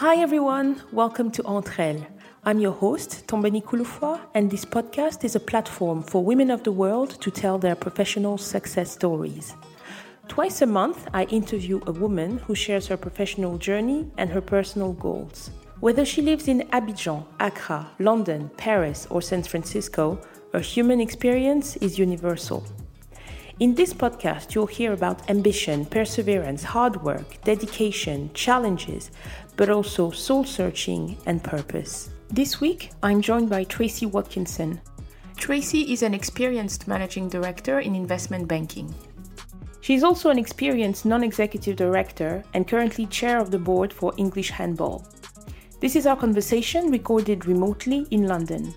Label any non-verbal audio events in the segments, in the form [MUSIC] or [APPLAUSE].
Hi everyone, welcome to Entre Elles. I'm your host, Tombeni Kouloufoua, and this podcast is a platform for women of the world to tell their professional success stories. Twice a month, I interview a woman who shares her professional journey and her personal goals. Whether she lives in Abidjan, Accra, London, Paris, or San Francisco, her human experience is universal. In this podcast, you'll hear about ambition, perseverance, hard work, dedication, challenges, but also soul searching and purpose. This week, I'm joined by Tracy Watkinson. Tracy is an experienced managing director in investment banking. She's also an experienced non executive director and currently chair of the board for English Handball. This is our conversation recorded remotely in London.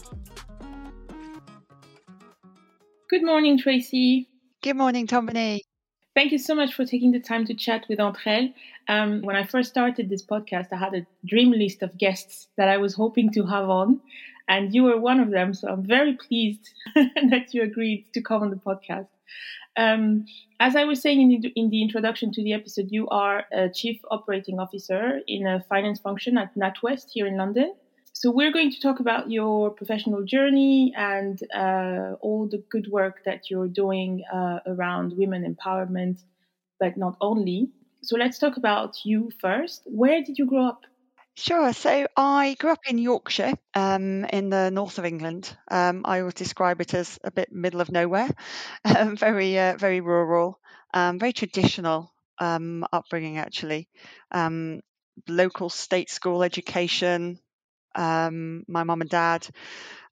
Good morning, Tracy. Good morning, Tombeni. Thank you so much for taking the time to chat with Entre Um, when I first started this podcast, I had a dream list of guests that I was hoping to have on, and you were one of them. So I'm very pleased [LAUGHS] that you agreed to come on the podcast. Um, as I was saying in the, in the, introduction to the episode, you are a chief operating officer in a finance function at NatWest here in London. So we're going to talk about your professional journey and uh, all the good work that you're doing uh, around women empowerment, but not only. So let's talk about you first. Where did you grow up? Sure. So I grew up in Yorkshire, um, in the north of England. Um, I would describe it as a bit middle of nowhere, [LAUGHS] um, very, uh, very rural, um, very traditional um, upbringing actually. Um, local state school education, um, my mum and dad.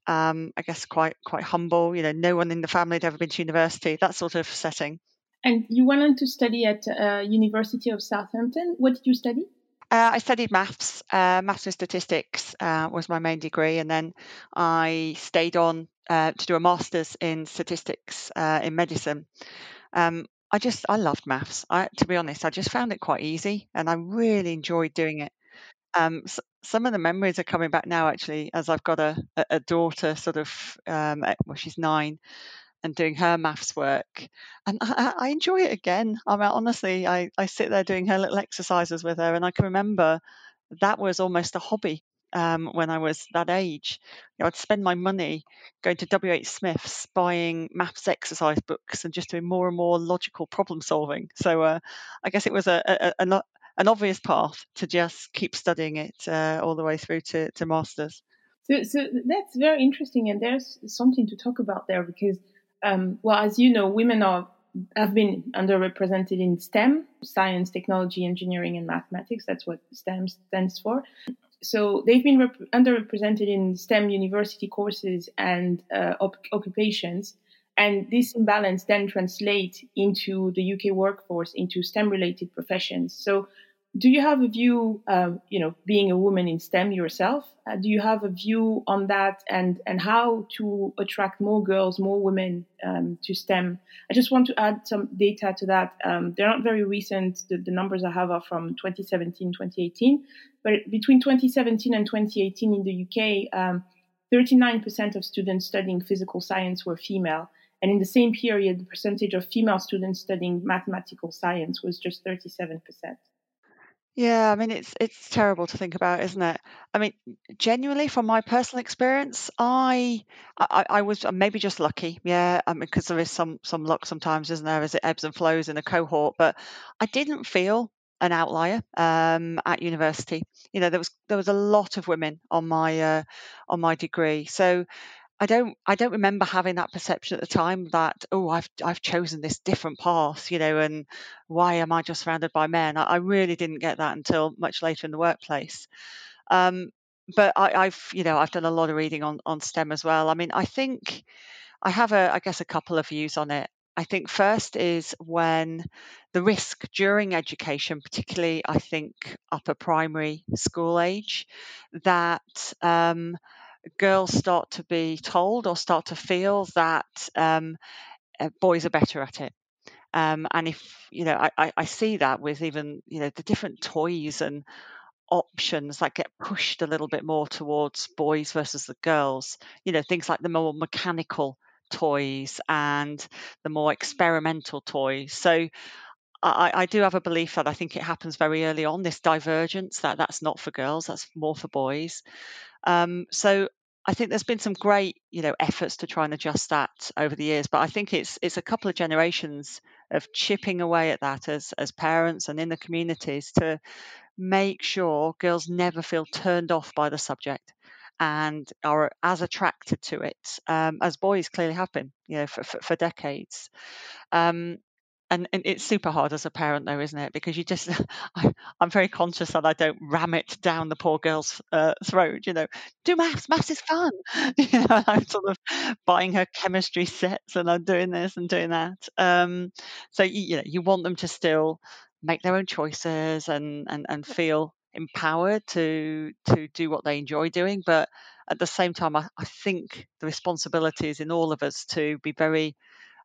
Um, I guess quite quite humble. You know, no one in the family had ever been to university. That sort of setting. And you went on to study at uh, University of Southampton. What did you study? Uh, I studied maths. Uh, maths and statistics uh, was my main degree, and then I stayed on uh, to do a master's in statistics uh, in medicine. Um, I just I loved maths. I, to be honest, I just found it quite easy, and I really enjoyed doing it. Um, some of the memories are coming back now, actually, as I've got a, a daughter, sort of, um, eh, well, she's nine, and doing her maths work, and I, I enjoy it again. I mean, honestly, I, I sit there doing her little exercises with her, and I can remember that was almost a hobby um, when I was that age. You know, I'd spend my money going to W.H. Smith's, buying maths exercise books, and just doing more and more logical problem solving. So uh, I guess it was a, a, a, an obvious path to just keep studying it uh, all the way through to, to masters. So, so that's very interesting, and there's something to talk about there because, um, well, as you know, women are have been underrepresented in STEM, science, technology, engineering, and mathematics. That's what STEM stands for. So they've been rep- underrepresented in STEM university courses and uh, op- occupations. And this imbalance then translates into the UK workforce, into STEM related professions. So do you have a view, uh, you know, being a woman in STEM yourself? Uh, do you have a view on that and, and how to attract more girls, more women um, to STEM? I just want to add some data to that. Um, they're not very recent. The, the, numbers I have are from 2017, 2018. But between 2017 and 2018 in the UK, um, 39% of students studying physical science were female. And in the same period, the percentage of female students studying mathematical science was just 37%. Yeah, I mean it's it's terrible to think about, isn't it? I mean, genuinely, from my personal experience, I I, I was uh, maybe just lucky, yeah. I mean, because there is some some luck sometimes, isn't there, as it ebbs and flows in a cohort. But I didn't feel an outlier um, at university. You know, there was there was a lot of women on my uh, on my degree, so I don't I don't remember having that perception at the time that oh I've I've chosen this different path you know and why am I just surrounded by men? I, I really didn't get that until much later in the workplace. Um, but I, have you know I've done a lot of reading on on STEM as well. I mean I think I have a I guess a couple of views on it. I think first is when the risk during education, particularly I think upper primary school age, that um, girls start to be told or start to feel that um, uh, boys are better at it. Um, and if you know, I, I see that with even you know the different toys and options that get pushed a little bit more towards boys versus the girls. You know, things like the more mechanical toys and the more experimental toys. So I, I do have a belief that I think it happens very early on. This divergence that that's not for girls, that's more for boys. Um, so I think there's been some great, you know, efforts to try and adjust that over the years, but I think it's it's a couple of generations of chipping away at that as as parents and in the communities to make sure girls never feel turned off by the subject and are as attracted to it um, as boys clearly have been, you know, for, for, for decades. Um, and, and it's super hard as a parent though isn't it? Because you just [LAUGHS] I, am very conscious that i don't ram it down the poor girl's uh, throat you know do maths maths is fun. [LAUGHS] You know i'm sort of buying her chemistry sets and i'm doing this and doing that. Um, so you, you know you want them to still make their own choices and and, and feel empowered to to do what they enjoy doing but at the same time I, I think the responsibility is in all of us to be very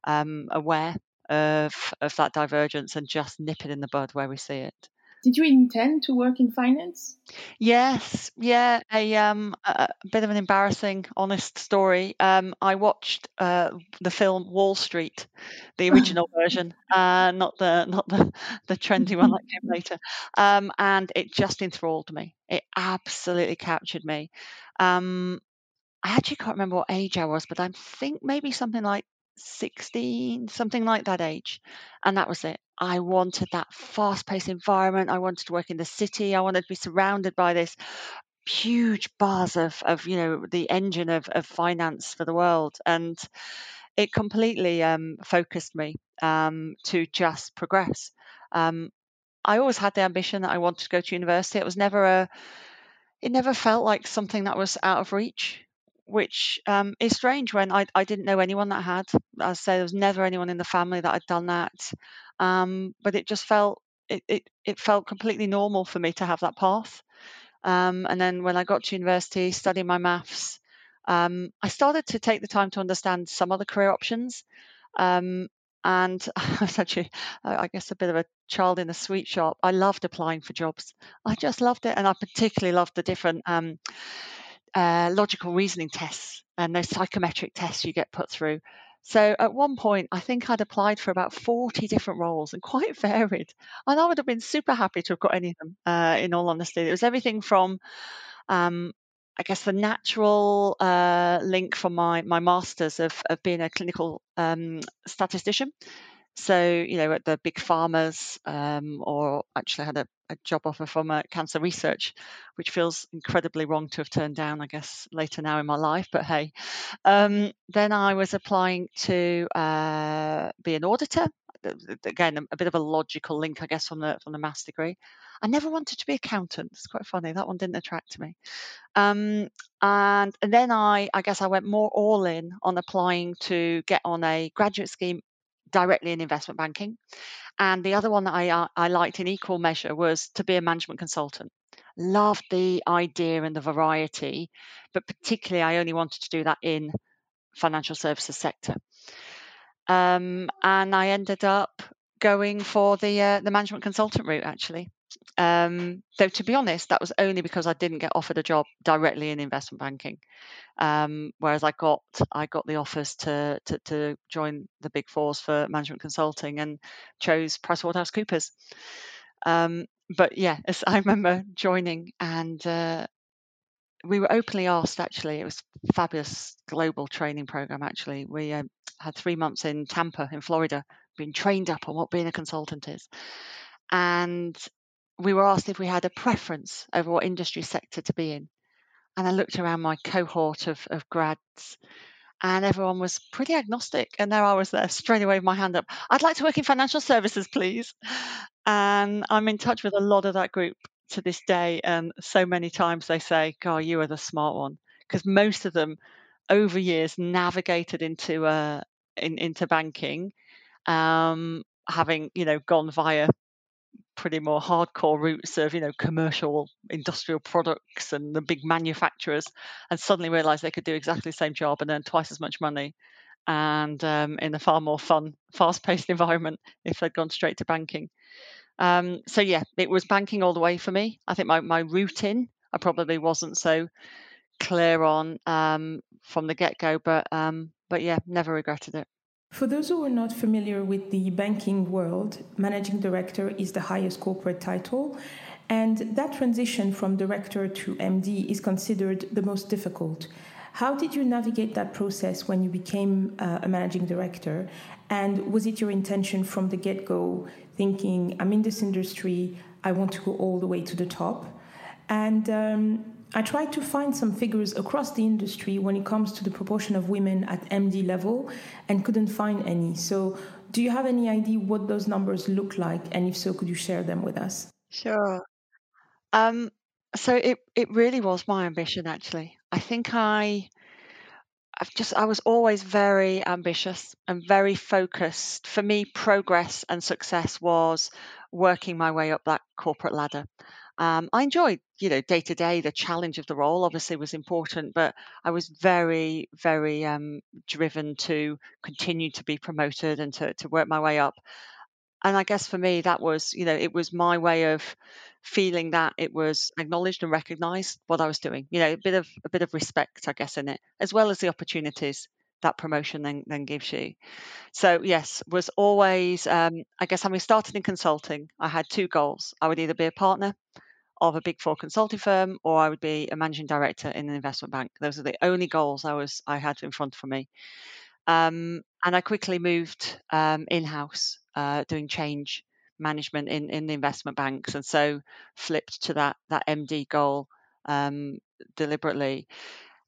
um, aware of of that divergence and just nip it in the bud where we see it. Did you intend to work in finance? Yes, yeah, a um a, bit of an embarrassing, honest story. Um, I watched uh, the film Wall Street, the [LAUGHS] original version, uh, not the not the the trendy one that came [LAUGHS] later. Um, and it just enthralled me. It absolutely captured me. Um, I actually can't remember what age I was, but I think maybe something like 16, something like that age. And that was it. I wanted that fast paced environment. I wanted to work in the city. I wanted to be surrounded by this huge buzz of, of you know, the engine of, of finance for the world. And it completely um, focused me um, to just progress. Um, I always had the ambition that I wanted to go to university. It was never a, it never felt like something that was out of reach which um, is strange when I, I didn't know anyone that had. I say there was never anyone in the family that had done that, um, but it just felt it, it it felt completely normal for me to have that path. Um, and then when I got to university, studying my maths, um, I started to take the time to understand some other career options. Um, and [LAUGHS] I was actually, I guess, a bit of a child in a sweet shop. I loved applying for jobs. I just loved it, and I particularly loved the different um, uh, logical reasoning tests and those psychometric tests you get put through. So at one point, I think I'd applied for about 40 different roles and quite [LAUGHS] varied. And I would have been super happy to have got any of them, uh, in all honesty. It was everything from, um, I guess, the natural uh, link from my, my master's of, of being a clinical um, statistician. So, you know, at the big pharmas, um, or actually had a, a job offer from uh, cancer research, which feels incredibly wrong to have turned down, I guess, later now in my life. But hey, um, then I was applying to uh, be an auditor. Again, a, a, bit of a logical link, I guess, from the from the maths degree. I never wanted to be accountant. It's quite funny. That one didn't attract me. Um, and, and then I, I guess I went more all in on applying to get on a graduate scheme directly in investment banking. And the other one that I, uh, I liked in equal measure was to be a management consultant. Loved the idea and the variety, but particularly I only wanted to do that in financial services sector. Um, and I ended up going for the uh, the management consultant route actually. Um, though to be honest, that was only because I didn't get offered a job directly in investment banking. Um, whereas I got I got the offers to, to, to join the big fours for management consulting and chose PricewaterhouseCoopers. Um, but yeah, as I [LAUGHS] remember joining and uh, we were openly asked. Actually, it was a fabulous global training program. Actually, we uh, had three months in Tampa in Florida, being trained up on what being a consultant is, and we were asked if we had a preference over what industry sector to be in and I looked around my cohort of, of grads and everyone was pretty agnostic. And there I was there [LAUGHS] straight away with my hand up. I'd like to work in financial services, please. And I'm in touch with a lot of that group to this day. And so many times they say, God, you are the smart one. Because most of them over years navigated into uh, in, into banking, um, having, you know, gone via pretty more hardcore routes of you know commercial industrial products and the big manufacturers and suddenly realized they could do exactly the same job and earn twice as much money and um, in a far more fun fast-paced [LAUGHS] environment if they'd gone straight to banking. Um, so yeah it was banking all the way for me. I think my, my route in i probably wasn't so clear on um, from the get-go but um, but yeah never regretted it For those who are not familiar with the banking world, managing director is the highest corporate title, and that transition from director to MD is considered the most difficult. How did you navigate that process when you became uh, a managing director? And was it your intention from the get go, thinking, I'm in this industry, I want to go all the way to the top? And um, I tried to find some figures across the industry when it comes to the proportion of women at MD level and couldn't find any. So, do you have any idea what those numbers look like? And if so, could you share them with us? Sure. Um, so it it really was my ambition actually. I think I I've just I was always very ambitious and very focused. For me, progress and success was working my way up that corporate ladder. Um, I enjoyed, you know, day to day. The challenge of the role obviously was important, but I was very, very um, driven to continue to be promoted and to, to work my way up. And I guess for me, that was, you know, it was my way of feeling that it was acknowledged and recognised what I was doing. You know, a bit of a bit of respect, I guess, in it, as well as the opportunities that promotion then then gives you. So yes, was always, um, I guess, having started in consulting, I had two goals. I would either be a partner of a big four consulting firm or I would be a managing director in an investment bank. Those are the only goals I was I had in front of me. Um, and I quickly moved um, in house, uh, doing change management in, in the investment banks, and so flipped to that that MD goal um, deliberately.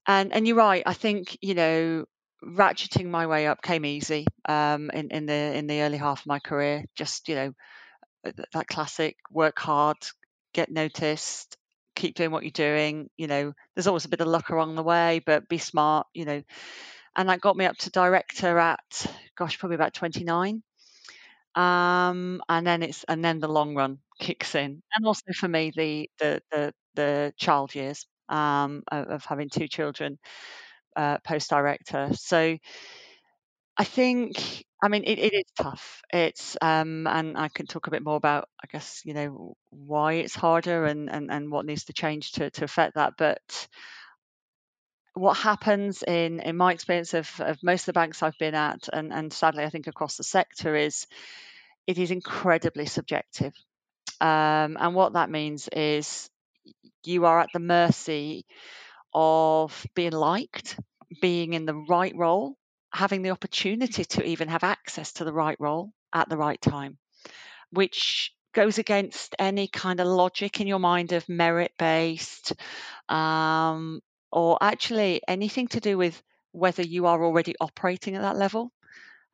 And and you're right. I think you know ratcheting my way up came easy um, in in the in the early half of my career. Just you know that classic work hard, get noticed, keep doing what you're doing. You know, there's always a bit of luck along the way, but be smart. You know, and that got me up to director at, gosh, probably about 29. Um, and then it's and then the long run kicks in, and also for me the the the, the child years um, of, of, having two children uh, post director. So I think I mean, it, it is tough. It's um, and I can talk a bit more about, I guess, you know, why it's harder and and, and what needs to change to to affect that. But what happens in in my experience of, of most of the banks I've been at, and and sadly I think across the sector, is it is incredibly subjective. Um, and what that means is you are at the mercy of being liked, being in the right role, having the opportunity to even have access to the right role at the right time, which goes against any kind of logic in your mind of merit based um, or actually anything to do with whether you are already operating at that level,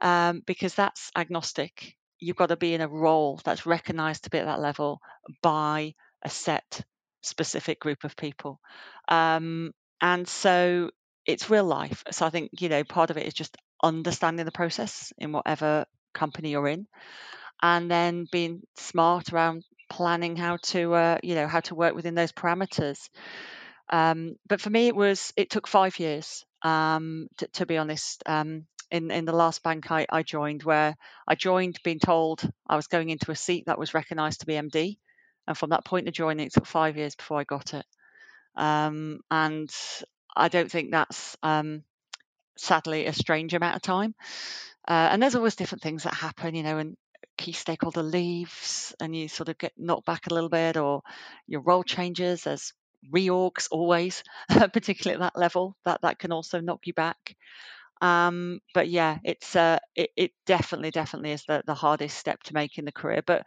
um, because that's agnostic. You've got to be in a role that's recognized to be at that level by a set specific group of people. Um, and so it's real life. So I think, you know, part of it is just understanding the process in whatever company you're in and then being smart around planning how to, uh, you know, how to work within those parameters. Um, but for me, it was it took five years um, to, to, be honest. Um, in in the last bank I, I, joined, where I joined being told I was going into a seat that was recognised to be MD, and from that point of joining, it took five years before I got it. Um, and I don't think that's um, sadly a strange amount of time. Uh, and there's always different things that happen, you know, and key stakeholder leaves and you sort of get knocked back a little bit or your role changes. There's reorgs always, [LAUGHS] particularly at that level, that that can also knock you back. Um, but yeah, it's uh, it, it definitely definitely is the, the hardest step to make in the career. But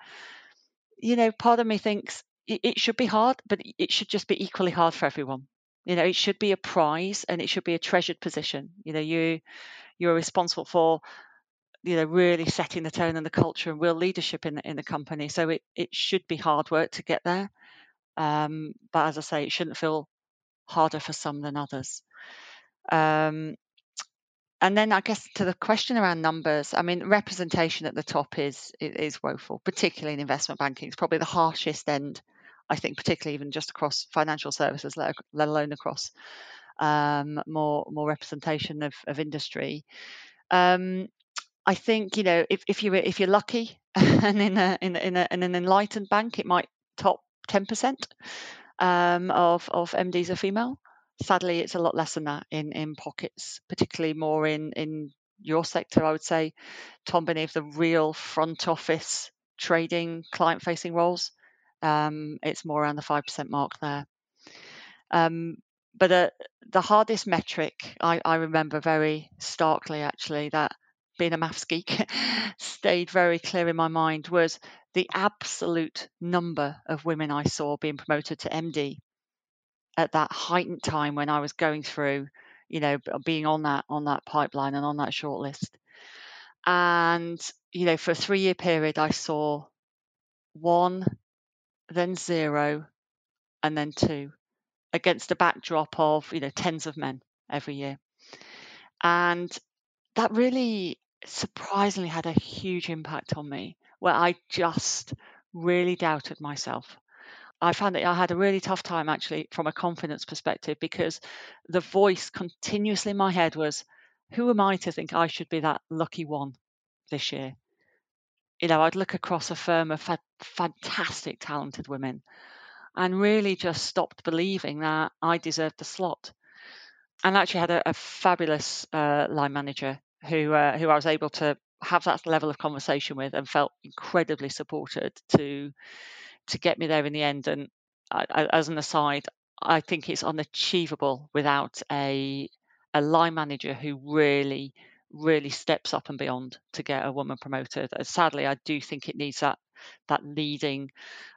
you know, part of me thinks it, it should be hard, but it should just be equally hard for everyone. You know, it should be a prize and it should be a treasured position. You know, you you're responsible for you know really setting the tone and the culture and real leadership in the, in the company. So it it should be hard work to get there. Um, but as I say, it shouldn't feel harder for some than others. Um, and then I guess to the question around numbers, I mean, representation at the top is is woeful, particularly in investment banking. It's probably the harshest end, I think, particularly even just across financial services, let, alone across um, more more representation of, of industry. Um, I think you know if, if you if you're lucky [LAUGHS] and in a, in, in, a, in an enlightened bank, it might top 10% um, of, of MDs are female. Sadly, it's a lot less than that in, in pockets, particularly more in, in your sector, I would say, Tom, of the real front office trading client facing roles. Um, it's more around the 5% mark there. Um, but uh, the hardest metric I, I remember very starkly actually that being a maths geek [LAUGHS] stayed very clear in my mind was the absolute number of women I saw being promoted to MD at that heightened time when I was going through, you know, being on that on that pipeline and on that shortlist. And you know, for a three year period, I saw one, then zero, and then two against a backdrop of you know tens of men every year. And that really surprisingly had a huge impact on me where i just really doubted myself. I found that i had a really tough time actually from a confidence perspective because the voice continuously in my head was who am i to think i should be that lucky one this year you know i'd look across a firm of fantastic talented women and really just stopped believing that I deserved the slot. And actually had a, a fabulous uh, line manager who uh, who I was able to have that level of conversation with and felt incredibly supported to to get me there in the end. And I, I, as an aside, I think it's unachievable without a a line manager who really really steps up and beyond to get a woman promoted. And sadly, I do think it needs that that leading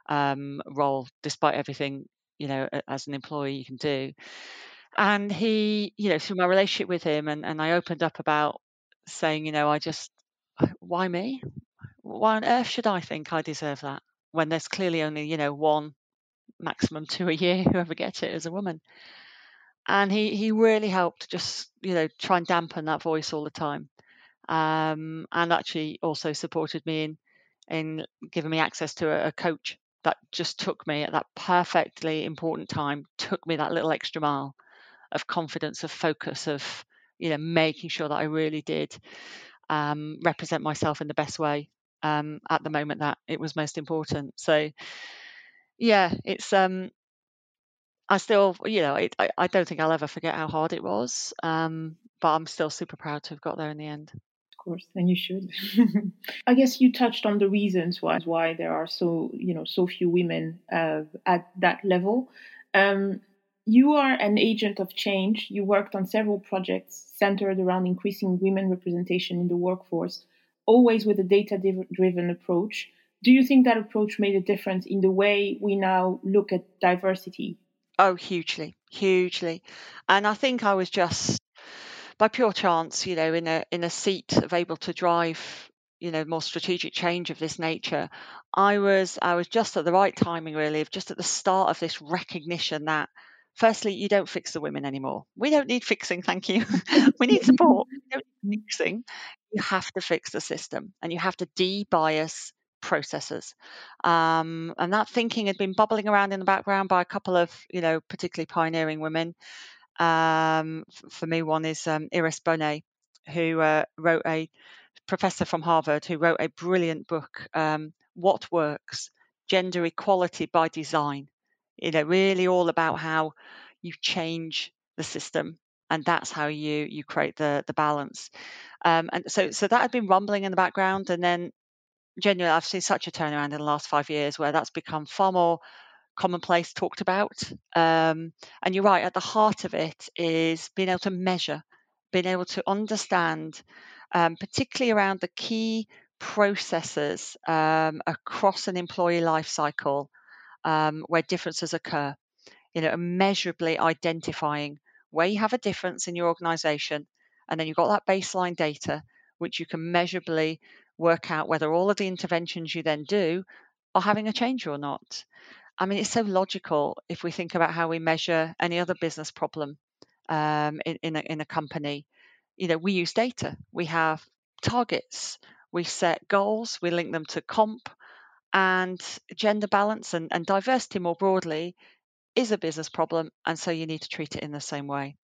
um, role, despite everything you know as an employee you can do. And he, you know, through my relationship with him, and, and I opened up about saying, you know, I just, why me? Why on earth should I think I deserve that when there's clearly only, you know, one, maximum two a year whoever gets it as a woman. And he he really helped just you know try and dampen that voice all the time, um, and actually also supported me in in giving me access to a, a coach that just took me at that perfectly important time, took me that little extra mile of confidence, of focus, of you know making sure that I really did um, represent myself in the best way um, at the moment that it was most important. So yeah, it's um, I still you know I I don't think I'll ever forget how hard it was, um, but I'm still super proud to have got there in the end Of course, and you should. [LAUGHS] I guess you touched on the reasons why why there are so you know so few women uh, at that level. Um, you are an agent of change. You worked on several projects centered around increasing women representation in the workforce, always with a data driven approach. Do you think that approach made a difference in the way we now look at diversity? Oh, hugely, hugely. And I think I was just by pure chance, you know, in a in a seat of able to drive, you know, more strategic change of this nature, I was I was just at the right timing, really, of just at the start of this recognition that firstly, you don't fix the women anymore. We don't need fixing, thank you. [LAUGHS] we need support. We don't need fixing. You have to fix the system and you have to de-bias processes. Um, and that thinking had been bubbling around in the background by a couple of, you know, particularly pioneering women. Um, for me, one is um, Iris Bohnet, who uh, wrote a professor from Harvard who wrote a brilliant book, um, What Works Gender Equality by Design. You know, really all about how you change the system and that's how you you create the the balance um, and so so that had been rumbling in the background and then genuinely i've seen such a turnaround in the last five years where that's become far more commonplace talked about. Um, and you're right, at the heart of it is being able to measure, being able to understand, um, particularly around the key processes um, across an employee life cycle um, where differences occur. You know, measurably identifying where you have a difference in your organization, and then you've got that baseline data, which you can measurably work out whether all of the interventions you then do are having a change or not. I mean, it's so logical if we think about how we measure any other business problem um, in, in a, in a company. You know, we use data. We have targets. We set goals. We link them to comp and gender balance and, and diversity more broadly is a business problem. And so you need to treat it in the same way.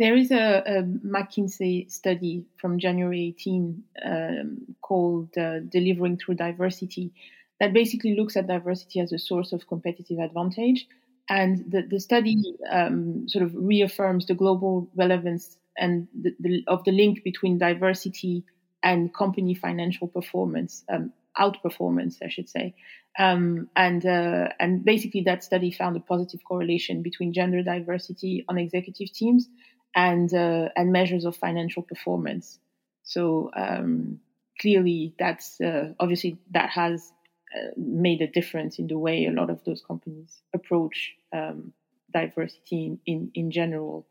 There is a, a McKinsey study from January 18 um, called uh, Delivering Through Diversity that basically looks at diversity as a source of competitive advantage. And the, the study um, sort of reaffirms the global relevance and the, the, of the link between diversity and company financial performance, um, outperformance, I should say. Um, and uh, and basically, that study found a positive correlation between gender diversity on executive teams and uh, and measures of financial performance. So um, clearly, that's uh, obviously that has uh, made a difference in the way a lot of those companies approach um, diversity in, in, in general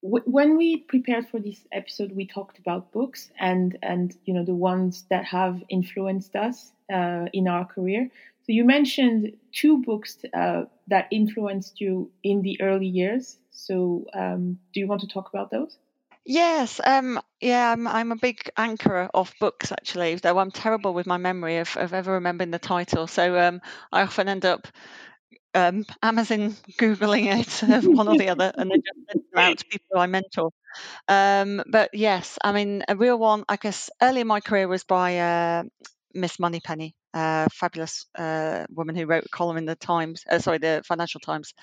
when we prepared for this episode, we talked about books and and you know the ones that have influenced us uh, in our career. So you mentioned two books uh, that influenced you in the early years. So um, do you want to talk about those? Yes, um, yeah, I'm, I'm a big anchorer of books actually, though I'm terrible with my memory of, of ever remembering the title. So um, I often end up um, Amazon googling it, [LAUGHS] one or the other, and then just send them out to people I mentor. Um, but yes, I mean a real one. I guess early in my career was by uh, Miss Moneypenny, a fabulous uh, woman who wrote a column in the Times, uh, sorry, the Financial Times,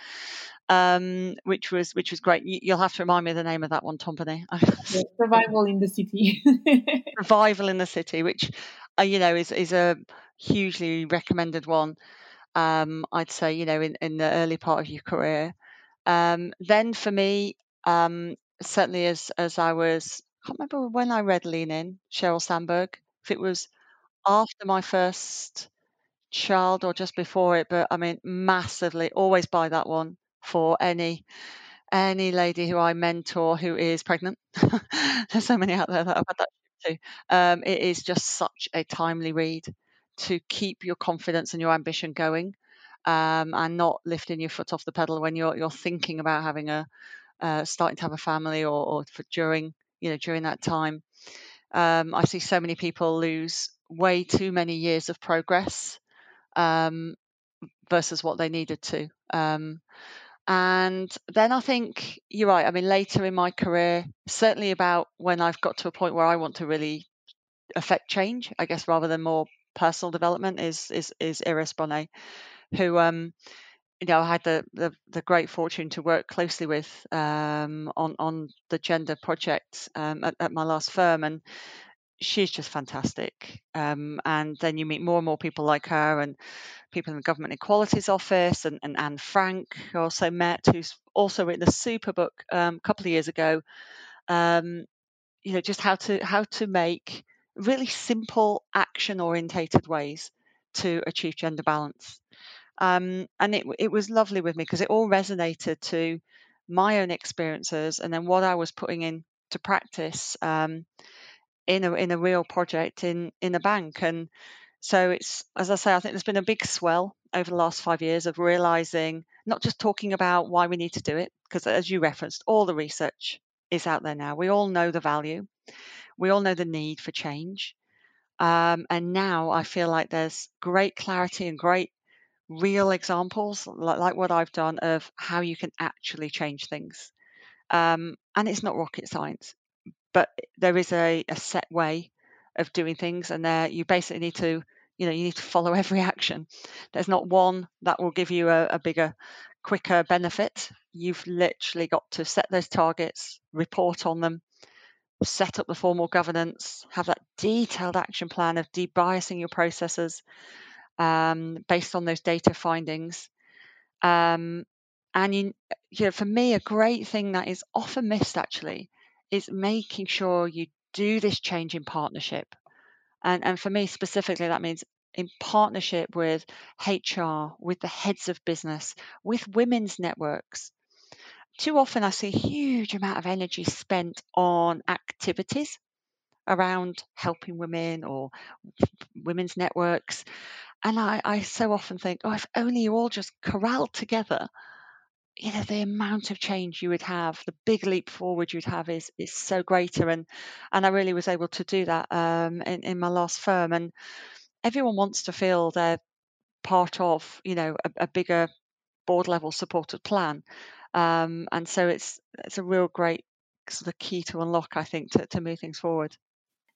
um, which was which was great. You, will have to remind me of the name of that one, Tombeni. [LAUGHS] Survival in the City. [LAUGHS] Survival in the City, which uh, you know is is a hugely recommended one um, I'd say, you know, in, in the early part of your career. Um, then for me, um, certainly as as I was, I can't remember when I read Lean In, Sheryl Sandberg, if it was after my first child or just before it, but I mean, massively, always buy that one for any any lady who I mentor who is pregnant. [LAUGHS] There's so many out there that I've had that too. Um, it is just such a timely read to keep your confidence and your ambition going um, and not lifting your foot off the pedal when you're you're thinking about having a uh, starting to have a family or, or during you know during that time um, I see so many people lose way too many years of progress um, versus what they needed to um, and then I think you're right. I mean, later in my career, certainly about when I've got to a point where I want to really affect change, I guess, rather than more personal development is is is Iris Bohnet, who um you know I had the, the the great fortune to work closely with um on on the gender project um at, at my last firm and she's just fantastic um and then you meet more and more people like her and people in the government equalities office and, and Ann Francke who also met who's also written a super book um, a couple of years ago um you know just how to how to make really simple action orientated ways to achieve gender balance. Um, and it, it was lovely with me because it all resonated to my own experiences and then what I was putting into practice um, in a in a real project in in a bank. And so it's as I say, I think there's been a big swell over the last five years of realizing not just talking about why we need to do it, because as you referenced, all the research is out there now. We all know the value we all know the need for change. Um, and now I feel like there's great clarity and great real examples, like, like what I've done, of how you can actually change things. Um, and it's not rocket science, but there is a, a set way of doing things, and there you basically need to, you know, you need to follow [LAUGHS] every action. There's not one that will give you a, a bigger, quicker benefit. You've literally got to set those targets, report on them, set up the formal governance, have that detailed action plan of debiasing your processes um, based on those data findings. Um, and you, you know, for me, a great thing that is often missed actually is making sure you do this change in partnership. And, and for me specifically, that means in partnership with HR, with the heads of business, with women's networks, too often I see a huge amount of energy spent on activities around helping women or women's networks. And I, I so often think, oh, if only you all just corralled together, you know, the amount of change you would have, the big leap forward you'd have is is so greater. And and I really was able to do that um, in, in my last firm. And everyone wants to feel they're part of, you know, a, a bigger board level supported plan. Um, and so it's it's a real great sort of key to unlock, I think, to, to move things forward.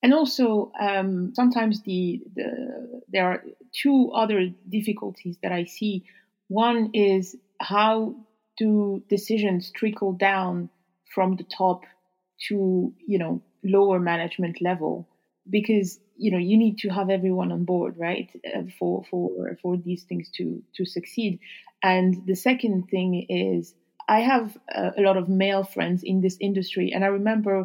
And also, um, sometimes the, the there are two other difficulties that I see. One is how do decisions trickle down from the top to you know lower management level because you know you need to have everyone on board right uh, for for for these things to to succeed. And the second thing is i have a, a lot of male friends in this industry. And i remember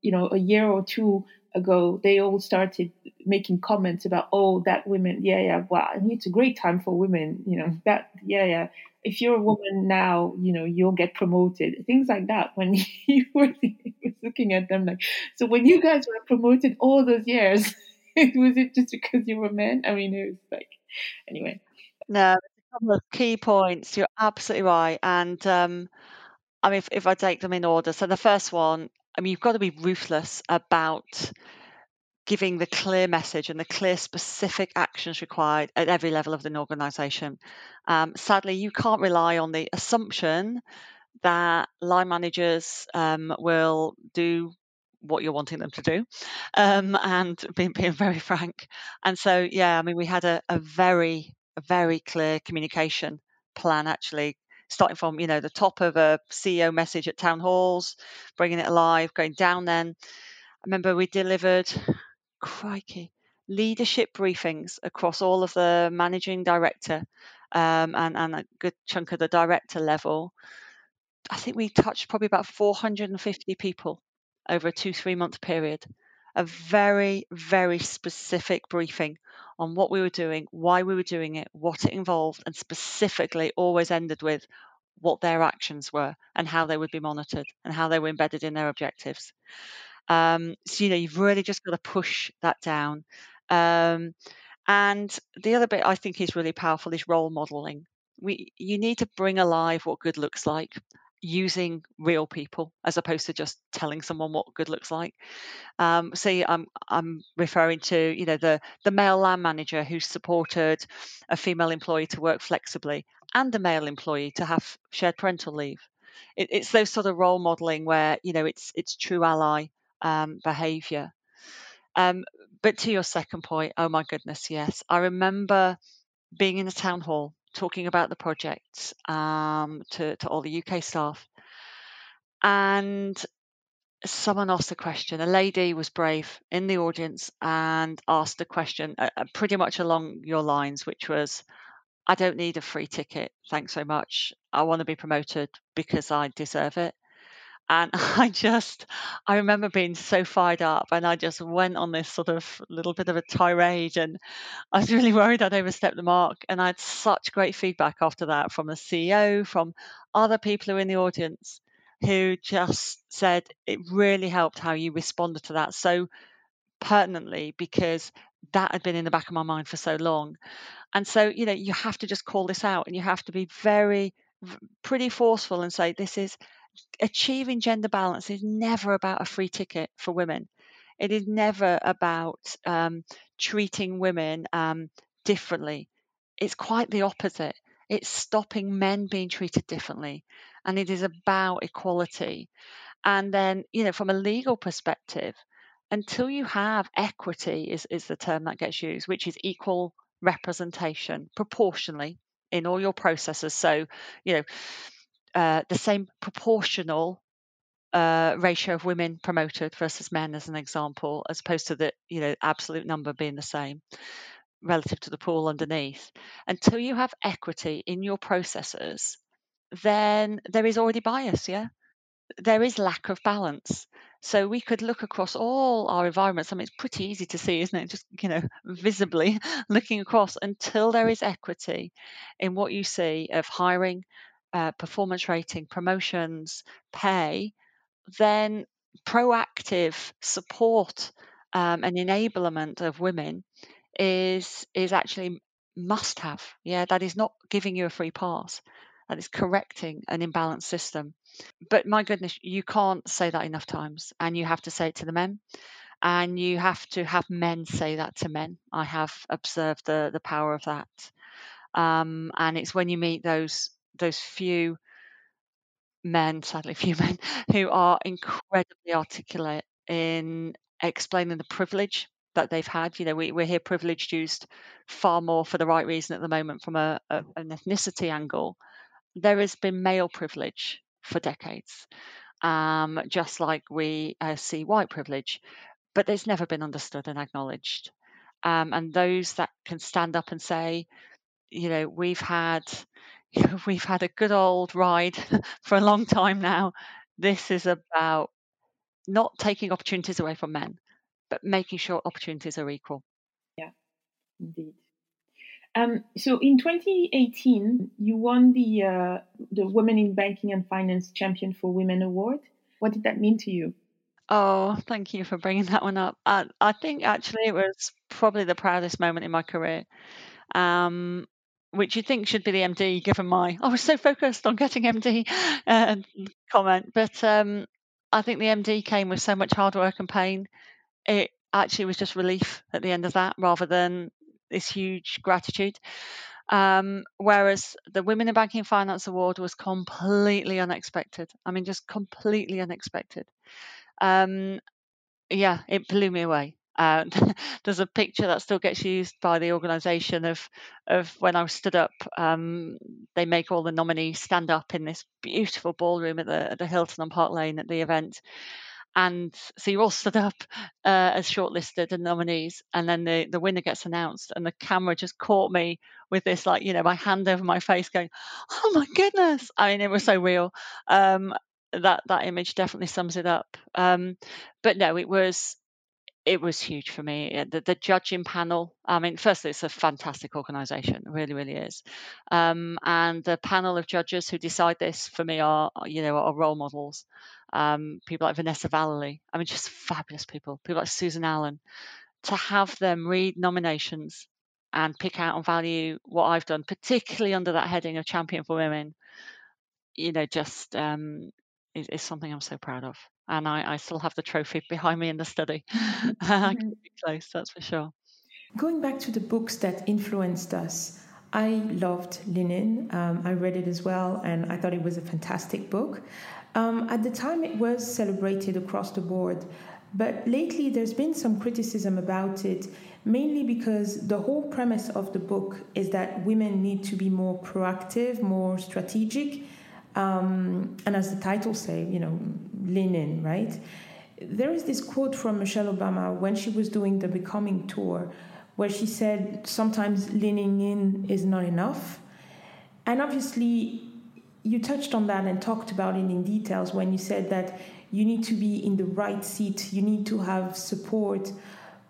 you know a year or two ago, they all started making comments about, oh, that women, yeah, yeah, well, it's a great time for women, you know, that, yeah, yeah. If you're a woman now, you know, you'll get promoted, things like that. When [LAUGHS] you were looking at them, like, so when you guys were promoted all those years, [LAUGHS] was it just because you were men? I mean, it was like, anyway. No, a couple of key points. You're absolutely right. And, um, I mean, if, if I take them in order, so the first one I mean, you've got to be ruthless about giving the clear message and the clear specific actions required at every level of an organization. Um, sadly, you can't rely on the assumption that line managers um, will do what you're wanting them to do um, and [LAUGHS] being, being very frank and so yeah i mean we had a, a very a very clear communication plan actually starting from you know the top of a CEO message at town halls, bringing it alive, going down. Then I remember we delivered, crikey, leadership briefings across all of the managing director um, and and a good chunk of the director level. I think we touched probably about 450 people over a two three month period. A very very specific briefing on what we were doing, why we were doing it, what it involved, and specifically always ended with what their actions were and how they would be monitored and how they were embedded in their objectives. Um, so, you know, you've really just got to push that down. Um, and the other bit I think is really powerful is role modeling. We, you need to bring alive what good looks like using real people as opposed to just telling someone what good looks like. Um, see, I'm I'm referring to you know the the male line manager who supported a female employee to work flexibly and a male employee to have shared parental leave. It, it's those sort of role modelling where you know it's it's true ally um, behaviour. Um, but to your second point, oh my goodness, yes, I remember being in a town hall talking about the project um, to, to all the UK staff. And someone asked a question. A lady was brave in the audience and asked a question uh, uh, pretty much along your lines, which was, I don't need a free ticket. Thanks so much. I want to be promoted because I deserve it. And [LAUGHS] I just, I remember being so fired up and I just went on this sort of little bit of a tirade and I was really worried I'd overstepped the mark. And I had such great feedback after that from the CEO, from other people who were in the audience who just said it really helped how you responded to that so pertinently because that had been in the back of my mind for so long. And so, you know, you have to just call this out and you have to be very, pretty forceful and say, this is achieving gender balance is never about a free ticket for women. It is never about um, treating women um, differently. It's quite the opposite. It's stopping men being treated differently. And it is about equality. And then, you know, from a legal perspective, until you have equity, is, is the term that gets used, which is equal representation proportionally in all your processes. So, you know, uh, the same proportional uh, ratio of women promoted versus men, as an example, as opposed to the you know absolute number being the same relative to the pool underneath. Until you have equity in your processes, then there is already bias. Yeah, there is lack of balance. So we could look across all our environments. I mean, it's pretty easy to see, isn't it? Just you know, visibly [LAUGHS] looking across until there is equity in what you see of hiring, uh, performance rating, promotions, pay, then proactive support um, and enablement of women is is actually must have. Yeah, that is not giving you a free pass. That is correcting an imbalanced system. But my goodness, you can't say that enough times, and you have to say it to the men, and you have to have men say that to men. I have observed the the power of that, um, and it's when you meet those those few men, sadly [LAUGHS] few men, who are incredibly articulate in explaining the privilege that they've had. You know, we, we hear privilege used far more for the right reason at the moment from a, a, an ethnicity angle. There has been male privilege for decades. um, just like we uh, see white privilege, but it's never been understood and acknowledged. Um, and those that can stand up and say, you know, we've had [LAUGHS] we've had a good old ride [LAUGHS] for a long time now. This is about not taking opportunities away from men, but making sure opportunities are equal. Yeah, indeed. Um, so in 2018, you won the uh, the Women in Banking and Finance Champion for Women Award. What did that mean to you? Oh, thank you for bringing that one up. I, I think actually it was probably the proudest moment in my career, um, which you think should be the MD, given my I was so focused on getting MD uh, comment. But um, I think the MD came with so much hard work and pain. It actually was just relief at the end of that, rather than this huge gratitude. Um, whereas the Women in Banking Finance Award was completely unexpected. I mean, just completely unexpected. Um, yeah, it blew me away. Uh, [LAUGHS] there's a picture that still gets used by the organisation of of when I stood up. Um, they make all the nominees stand up in this beautiful ballroom at the, at the Hilton on Park Lane at the event, and so you all stood up uh, as shortlisted and nominees, and then the the winner gets announced, and the camera just caught me with this like you know my hand over my face, going, "Oh my goodness!" I mean, it was so real. Um, that that image definitely sums it up. Um, but no, it was it was huge for me. The, the, judging panel, I mean, firstly, it's a fantastic organisation, it really, really is. Um, and the panel of judges who decide this for me are, you know, are role models um, people like Vanessa Vallely. I mean, just fabulous people. People like Susan Allen. To have them read nominations and pick out and value what I've done, particularly under that heading of Champion for Women, you know, just um, is, is, something I'm so proud of. And I, I, still have the trophy [LAUGHS] behind me in the study. [LAUGHS] I it close, that's for sure. Going back to the books that influenced us, I loved Lean Um, I read it as well, and I thought it was a fantastic book. Um, at the time, it was celebrated across the board, but lately there's been some criticism about it, mainly because the whole premise of the book is that women need to be more proactive, more strategic, um, and as the title say, you know, lean in, right? There is this quote from Michelle Obama when she was doing the Becoming tour, where she said sometimes leaning in is not enough. And obviously, you touched on that and talked about it in details when you said that you need to be in the right seat, you need to have support.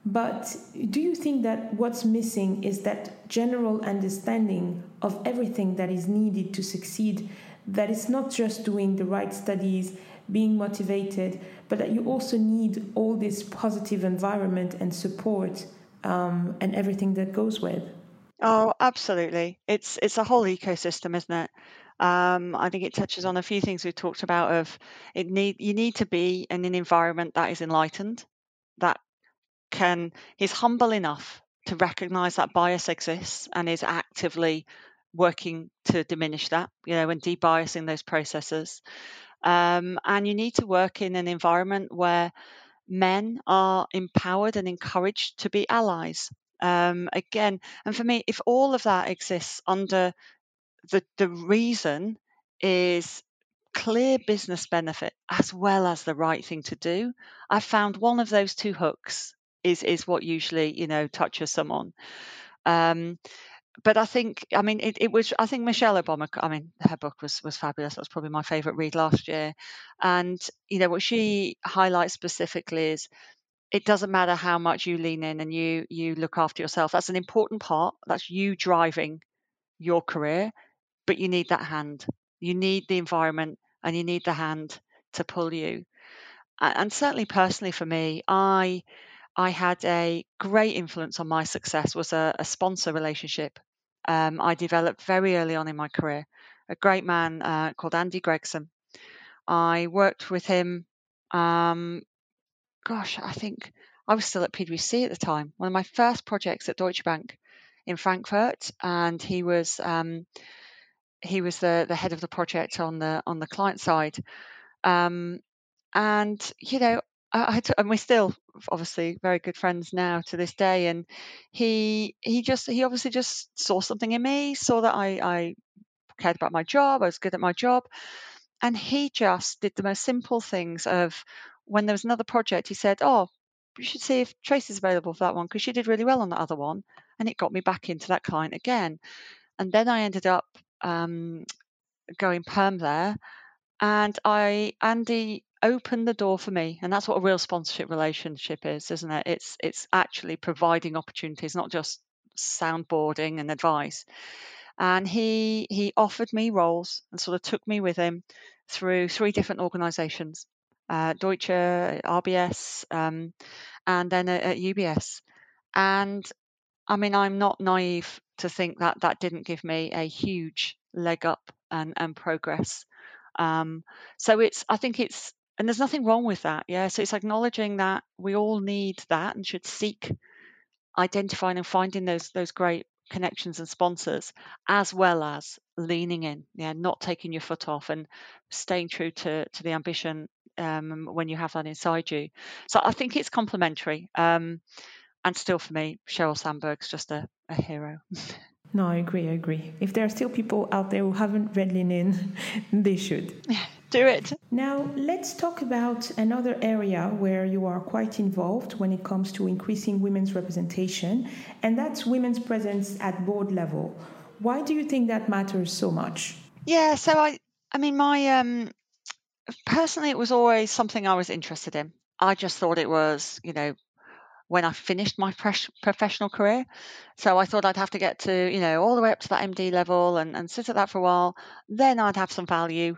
But do you think that what's missing is that general understanding of everything that is needed to succeed? That it's not just doing the right studies, being motivated, but that you also need all this positive environment and support um, and everything that goes with? Oh, absolutely. It's it's a whole ecosystem, isn't it? Um, I think it touches on a few things we've talked about. Of it need you need to be in an environment that is enlightened, that can is humble enough to recognise that bias exists and is actively working to diminish that. You know, and debiasing those processes. Um, and you need to work in an environment where men are empowered and encouraged to be allies. Um, again, and for me, if all of that exists under the the reason is clear business benefit as well as the right thing to do. I found one of those two hooks is is what usually you know touches someone. Um, but I think, I mean, it, it, was. I think Michelle Obama. I mean, her book was was fabulous. That was probably my favourite read last year. And you know what she highlights specifically is, it doesn't matter how much you lean in and you you look after yourself. That's an important part. That's you driving your career but you need that hand. You need the environment and you need the hand to pull you. And certainly personally for me, I I had a great influence on my success was a, a sponsor relationship. Um, I developed very early on in my career. A great man uh, called Andy Gregson. I worked with him. Um, gosh, I think I was still at PwC at the time. One of my first projects at Deutsche Bank in Frankfurt, and he was um, he was the the head of the project on the on the client side, um, and you know, I, and we're still obviously very good friends now to this day. And he he just he obviously just saw something in me, saw that I I cared about my job, I was good at my job, and he just did the most simple things of when there was another project, he said, Oh, you should see if Tracy's available for that one because she did really well on the other one. And it got me back into that client again. And then I ended up um, going perm there. And I Andy opened the door for me. And that's what a real sponsorship relationship is, isn't it? It's it's actually providing opportunities, not just soundboarding and advice. And he he offered me roles and sort of took me with him through three different organizations. Uh, Deutsche, RBS, um, and then at, at UBS. And I mean, I'm not naive to think that that didn't give me a huge leg up and, and progress. Um, so it's, I think it's, and there's nothing wrong with that. Yeah. So it's acknowledging that we all need that and should seek identifying and finding those those great connections and sponsors as well as leaning in yeah not taking your foot off and staying true to to the ambition um, when you have that inside you so i think it's complementary um, and still for me sheryl sandberg's just a, a hero no i agree i agree if there are still people out there who haven't read lean in [LAUGHS] they should [LAUGHS] do it. Now, let's talk about another area where you are quite involved when it comes to increasing women's representation, and that's women's presence at board level. Why do you think that matters so much? Yeah, so I I mean my um personally it was always something I was interested in. I just thought it was, you know, when I finished my professional career. So I thought I'd have to get to, you know, all the way up to that MD level and, and sit at that for a while. Then I'd have some value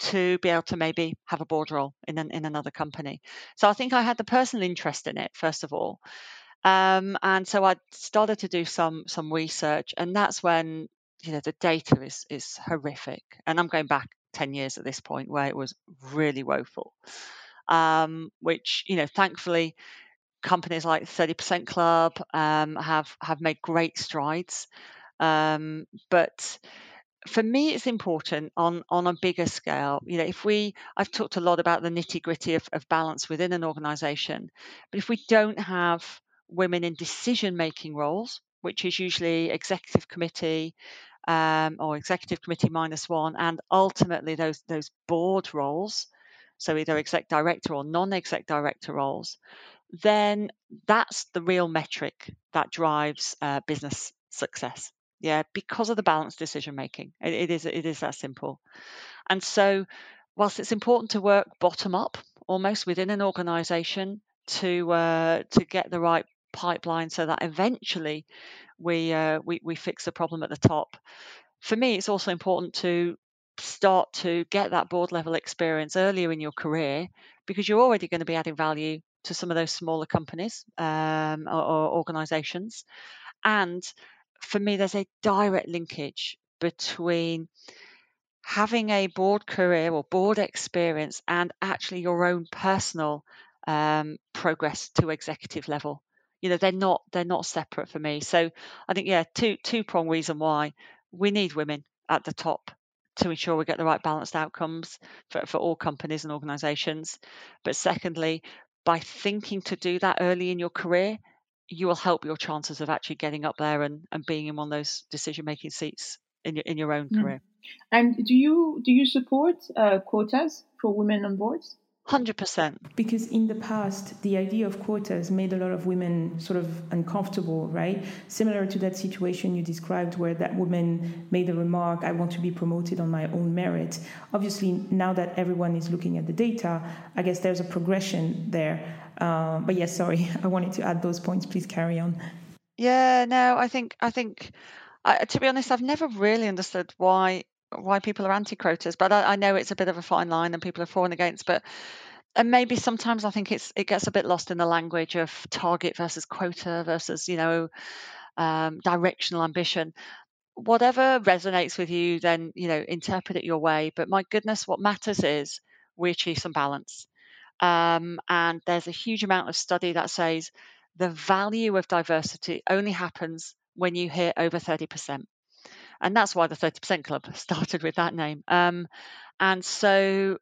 to be able to maybe have a board role in an, in another company. So I think I had the personal interest in it first of all, um, and so I started to do some some research, and that's when you know the data is is horrific, and I'm going back ten years at this point where it was really woeful, um, which you know thankfully companies like 30% Club um, have have made great strides, um, but for me it's important on on a bigger scale. You know if we i've talked a lot about the nitty gritty of, of balance within an organization but if we don't have women in decision making roles which is usually executive committee um, or executive committee minus one and ultimately those those board roles so either exec director or non-exec director roles then that's the real metric that drives uh, business success yeah, because of the balanced decision making. It, it is it is that simple. And so, whilst it's important to work bottom up, almost within an organisation, to uh, to get the right pipeline, so that eventually we uh, we we fix the problem at the top. For me, it's also important to start to get that board level experience earlier in your career because you're already going to be adding value to some of those smaller companies um, or, or organizations and for me, there's a direct linkage between having a board career or board experience and actually your own personal um, progress to executive level. You know, they're not they're not separate for me. So I think yeah, two two prong reason why we need women at the top to ensure we get the right balanced outcomes for, for all companies and organizations. But secondly, by thinking to do that early in your career, you will help your chances of actually getting up there and, and being in one of those decision making seats in your in your own mm. career. And do you do you support uh, quotas for women on boards? Hundred percent. Because in the past, the idea of quotas made a lot of women sort of uncomfortable, right? Similar to that situation you described, where that woman made the remark, "I want to be promoted on my own merit." Obviously, now that everyone is looking at the data, I guess there's a progression there. Uh, but yes, sorry, [LAUGHS] I wanted to add those points. Please carry on. Yeah, no, I think I think I, to be honest, I've never really understood why why people are anti quotas, but I, I, know it's a bit of a fine line and people are for and against. But and maybe sometimes I think it's it gets a bit lost in the language of target versus quota versus you know um, directional ambition. Whatever resonates with you, then you know interpret it your way. But my goodness, what matters is we achieve some balance. Um, and there's a huge amount of study that says the value of diversity only happens when you hit over 30%. And that's why the 30% Club [LAUGHS] started with that name. Um, and so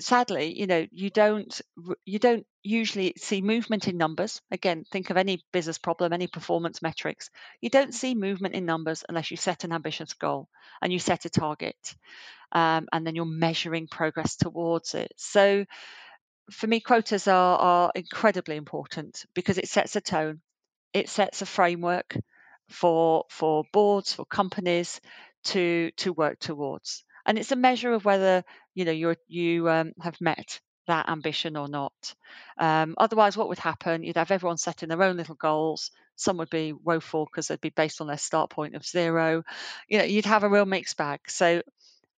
sadly, you know, you don't you don't usually see movement in numbers. Again, think of any business problem, any performance metrics. You don't see movement in numbers unless you set an ambitious goal and you set a target, um, and then you're measuring progress towards it. So, for me, quotas are, are incredibly important because it sets a tone, it sets a framework for for boards, for companies to to work towards and it's a measure of whether you know you you um, have met that ambition or not. Um, otherwise, what would happen? You'd have everyone setting their own little goals. Some would be woeful because they'd be based on their start point of zero. You know, you'd have a real mixed bag. So,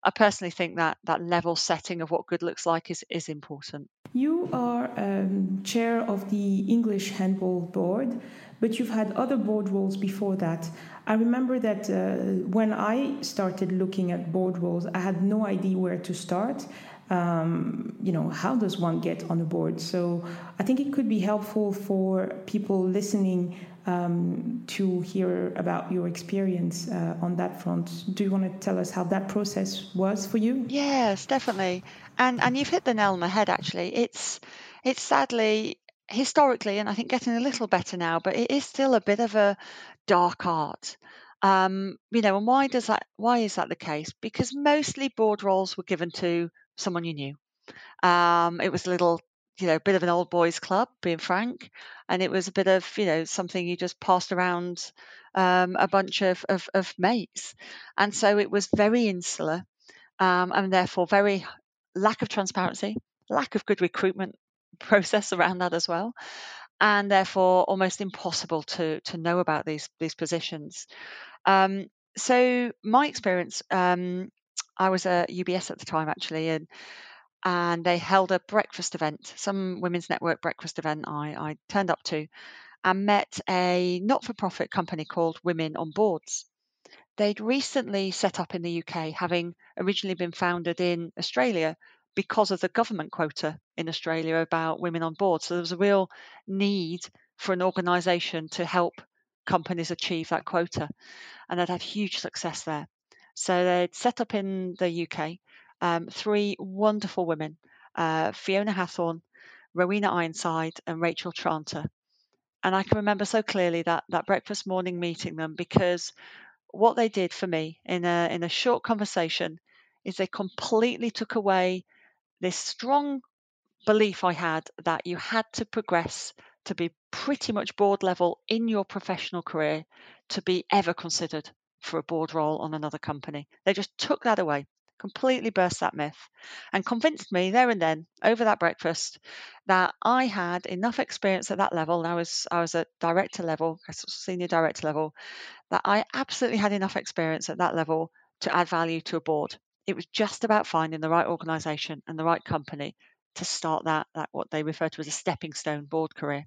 I personally think that that level setting of what good looks like is is important. You are um, chair of the English Handball Board, but you've had other board roles before that. I remember that uh, when I started looking at board roles, I had no idea where to start. Um, you know, how does one get on a board? So I think it could be helpful for people listening um, to hear about your experience uh, on that front. Do you want to tell us how that process was for you? Yes, definitely. And and you've hit the nail on the head. Actually, it's it's sadly historically, and I think getting a little better now, but it is still a bit of a dark art. Um, you know, and why does that? Why is that the case? Because mostly board roles were given to someone you knew. Um, it was a little, you know, bit of an old boys club, being frank, and it was a bit of, you know, something you just passed around um, a bunch of, of, of mates, and so it was very insular, um, and therefore very lack of transparency, lack of good recruitment process around that as well and therefore almost impossible to to know about these these positions. Um, so my experience, um, I was at UBS at the time actually, and and they held a breakfast event, some women's network breakfast event. I, I turned up to, and met a not-for-profit company called Women on Boards. They'd recently set up in the UK, having originally been founded in Australia because of the government quota in Australia about women on board. So there was a real need for an organisation to help companies achieve that quota. And they'd had huge success there. So they'd set up in the UK um, three wonderful women uh, Fiona Hathorn, Rowena Ironside, and Rachel Tranter. And I can remember so clearly that, that breakfast morning meeting them because what they did for me in a, in a short conversation is they completely took away this strong belief I had that you had to progress to be pretty much board level in your professional career to be ever considered for a board role on another company. They just took that away, completely burst that myth, and convinced me there and then over that breakfast that I had enough experience at that level. I was I was at director level, senior director level, that I absolutely had enough experience at that level to add value to a board. It was just about finding the right organisation and the right company to start that that what they refer to as a stepping stone board career.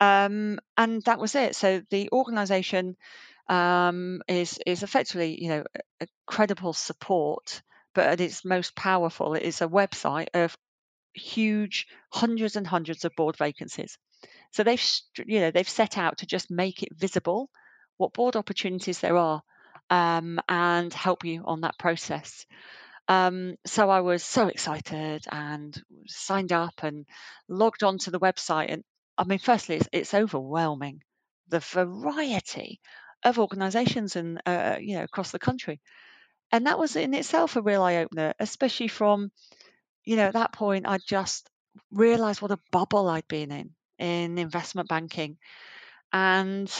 Um, and that was it. So the organisation um, is is effectively you know a, a credible support, but at its most powerful, it is a website of huge hundreds and hundreds of board vacancies. So they've you know they've set out to just make it visible what board opportunities there are um, and help you on that process. Um, so I was so excited and signed up and logged onto the website. And I mean, firstly, it's, it's overwhelming the variety of organisations and uh, you know across the country, and that was in itself a real eye opener, especially from you know at that point I just realised what a bubble I'd been in in investment banking, and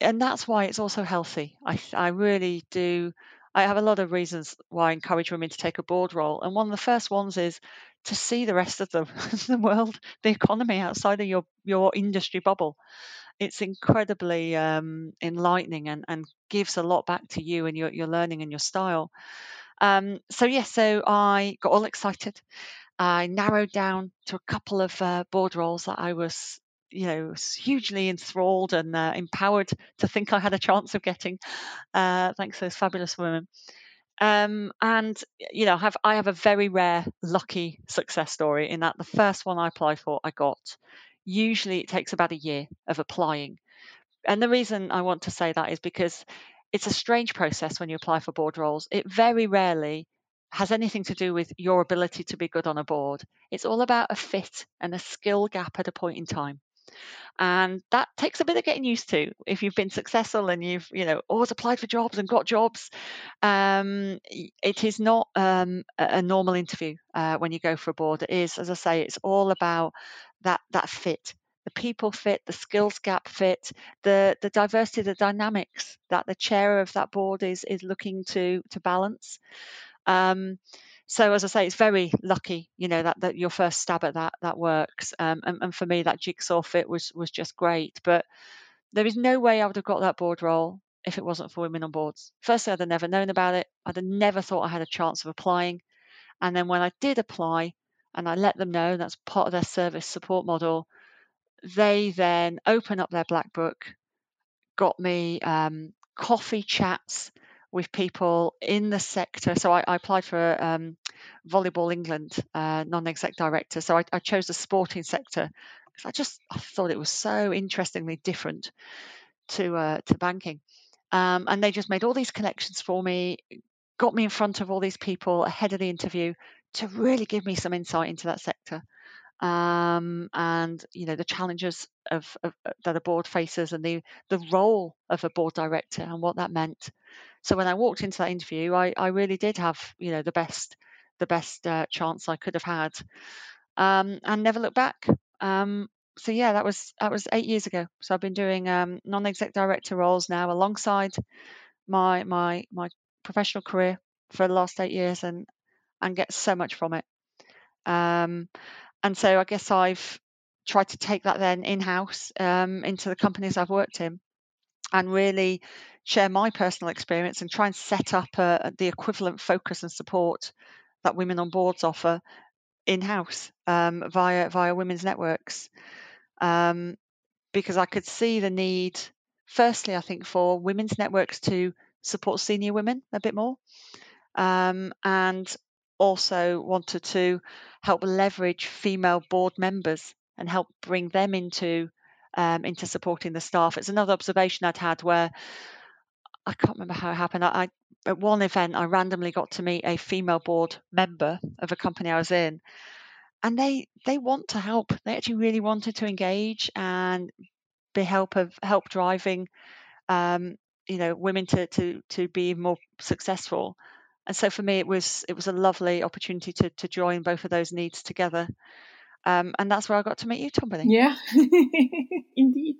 and that's why it's also healthy. I I really do. I have a lot of reasons why I encourage women to take a board role, and one of the first ones is to see the rest of the, [LAUGHS] the world, the economy outside of your your industry bubble. It's incredibly um, enlightening and, and gives a lot back to you and your, your learning and your style. Um, so yes, so I got all excited. I narrowed down to a couple of uh, board roles that I was you know hugely enthralled and uh, empowered to think I had a chance of getting, uh, thanks to those fabulous women. Um, and you know, have I have a very rare lucky success story in that the first one I applied for, I got. Usually, it takes about a year of applying, and the reason I want to say that is because it's a strange process when you apply for board roles. It very rarely has anything to do with your ability to be good on a board. It's all about a fit and a skill gap at a point in time and that takes a bit of getting used to if you've been successful and you've you know always applied for jobs and got jobs. Um, it is not um, a normal interview uh, when you go for a board. It is as i say it's all about that that fit. The people fit the skills gap fit the the diversity the dynamics that the chair of that board is is looking to to balance. Um, so as I say, it's very lucky, you know, that, that your first stab at that that works. Um, and, and for me, that jigsaw fit was was just great. But there is no way I would have got that board role if it wasn't for women on boards. Firstly, I'd have never known about it. I'd have never thought I had a chance of applying. And then when I did apply, and I let them know that's part of their service support model, they then open up their black book, got me um, coffee chats with people in the sector. So I, I applied for um, Volleyball England uh, non-exec director. So I, I chose the sporting sector because I just I thought it was so interestingly different to uh, to banking. Um, and they just made all these connections for me, got me in front of all these people ahead of the interview to really give me some insight into that sector um, and you know the challenges of, of, uh, that a board faces and the the role of a board director and what that meant. So when I walked into that interview, I, I really did have you know the best the best uh, chance I could have had, um, and never looked back. Um, so yeah, that was that was eight years ago. So I've been doing um, non-exec director roles now alongside my my my professional career for the last eight years, and and get so much from it. Um, and so I guess I've tried to take that then in house um, into the companies I've worked in and really share my personal experience and try and set up the equivalent focus and support that women on boards offer in house um, via via women's networks. Um, because I could see the need firstly I think for women's networks to support senior women a bit more um, and also wanted to help leverage female board members and help bring them into um, into supporting the staff. It's another observation I'd had where I can't remember how it happened. I, I at one event I randomly got to meet a female board member of a company I was in, and they they want to help. They actually really wanted to engage and be help of help driving, um, you know, women to to to be more successful and so for me it was it was a lovely opportunity to to join both of those needs together um, and that's where I got to meet you, Tombeni. Yeah, [LAUGHS] indeed.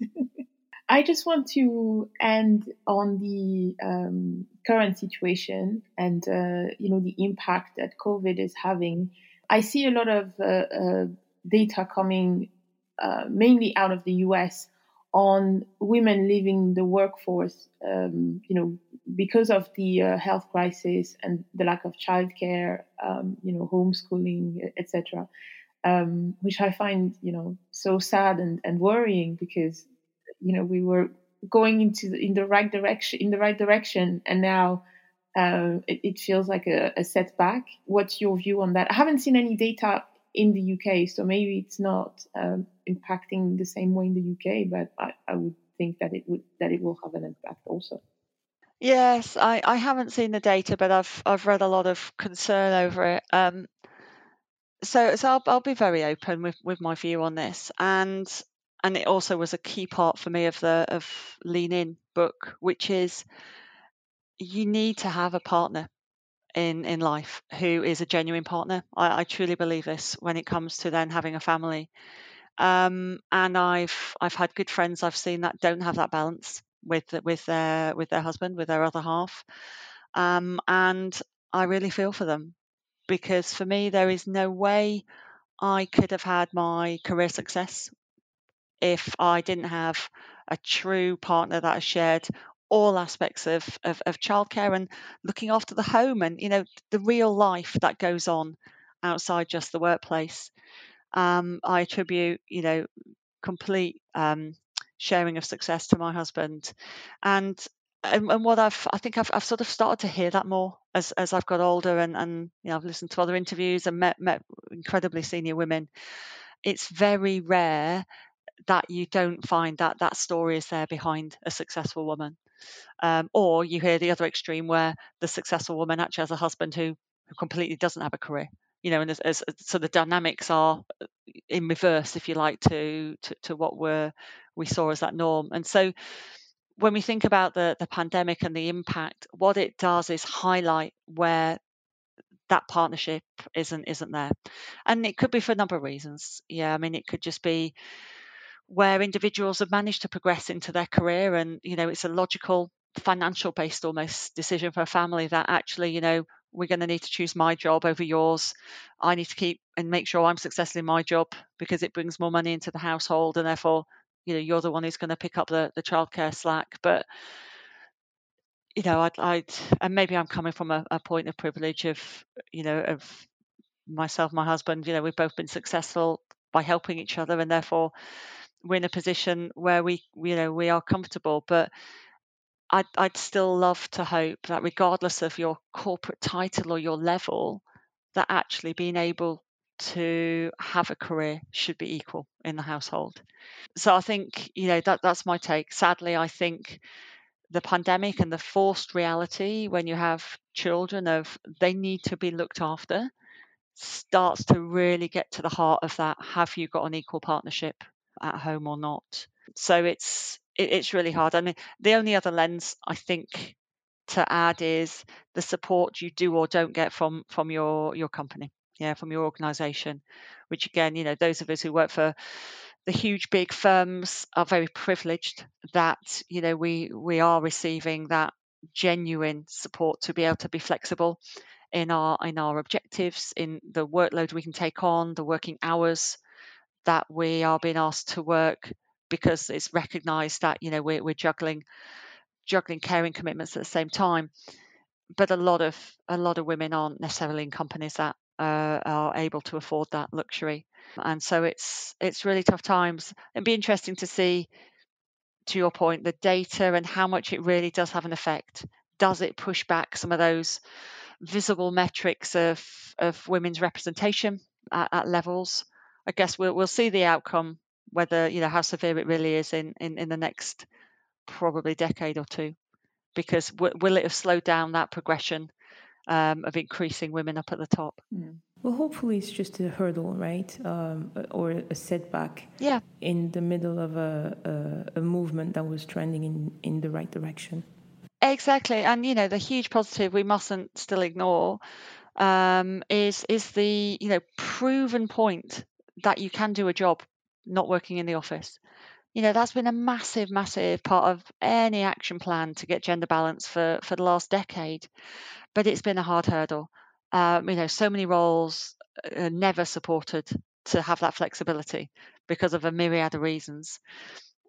I just want to end on the um, current situation and uh, you know the impact that COVID is having. I see a lot of uh, uh, data coming uh, mainly out of the US on women leaving the workforce, um, you know, because of the uh, health crisis and the lack of childcare, um, you know, homeschooling, etc., um, which I find, you know, so sad and, and worrying because, you know, we were going into the, in the right direction, in the right direction, and now uh, it, it, feels like a, a setback. What's your view on that? I haven't seen any data in the UK, so maybe it's not um, impacting the same way in the UK, but I, I, would think that it would that it will have an impact also. Yes, I, I haven't seen the data, but I've I've read a lot of concern over it. Um, so so I'll, I'll be very open with, with my view on this, and and it also was a key part for me of the of Lean In book, which is you need to have a partner in in life who is a genuine partner. I, I truly believe this when it comes to then having a family. Um, and I've I've had good friends I've seen that don't have that balance with with their with their husband with their other half, um, and I really feel for them because for me there is no way I could have had my career success if I didn't have a true partner that has shared all aspects of, of, of childcare and looking after the home and you know the real life that goes on outside just the workplace. Um, i attribute you know complete um, sharing of success to my husband. And, and and, what I've I think I've, I've sort of started to hear that more as, as I've got older and, and you know I've listened to other interviews and met met incredibly senior women. It's very rare that you don't find that that story is there behind a successful woman. Um, or you hear the other extreme where the successful woman actually has a husband who who completely doesn't have a career. You know, and as, as, so the dynamics are in reverse, if you like, to to, to what we're we saw as that norm. And so when we think about the the pandemic and the impact, what it does is highlight where that partnership isn't isn't there, and it could be for a number of reasons. Yeah, I mean, it could just be where individuals have managed to progress into their career, and you know, it's a logical financial based almost decision for a family that actually, you know, we're going to need to choose my job over yours. I need to keep and make sure I'm successful in my job because it brings more money into the household, and therefore, you know, you're the one who's going to pick up the the childcare slack. But you know, I'd, I'd and maybe I'm coming from a, a point of privilege of, you know, of myself, my husband. You know, we've both been successful by helping each other, and therefore we're in a position where we, you know, we are comfortable. But I'd, I'd still love to hope that regardless of your corporate title or your level, that actually being able to have a career should be equal in the household. So I think, you know, that that's my take. Sadly, I think the pandemic and the forced reality when you have children of they need to be looked after starts to really get to the heart of that have you got an equal partnership at home or not so it's it, it's really hard I mean, the only other lens i think to add is the support you do or don't get from from your your company yeah from your organization which again you know those of us who work for the huge big firms are very privileged that you know we we are receiving that genuine support to be able to be flexible in our in our objectives in the workload we can take on the working hours that we are being asked to work because it's recognized that you know we're, we're juggling juggling caring commitments at the same time. But a lot of a lot of women aren't necessarily in companies that uh, are able to afford that luxury and so it's it's really tough times. It'd be interesting to see, to your point, the data and how much it really does have an effect. Does it push back some of those visible metrics of of women's representation at, at levels? I guess we'll we'll see the outcome, whether you know how severe it really is in in, in the next probably decade or two, because w- will it have slowed down that progression um, of increasing women up at the top? Mm. Well, hopefully it's just a hurdle, right? Um, or a setback. Yeah. In the middle of a, a, a movement that was trending in, in the right direction. Exactly, and you know the huge positive we mustn't still ignore um, is is the you know proven point that you can do a job not working in the office. You know that's been a massive, massive part of any action plan to get gender balance for for the last decade, but it's been a hard hurdle. Um, you know, so many roles are never supported to have that flexibility because of a myriad of reasons.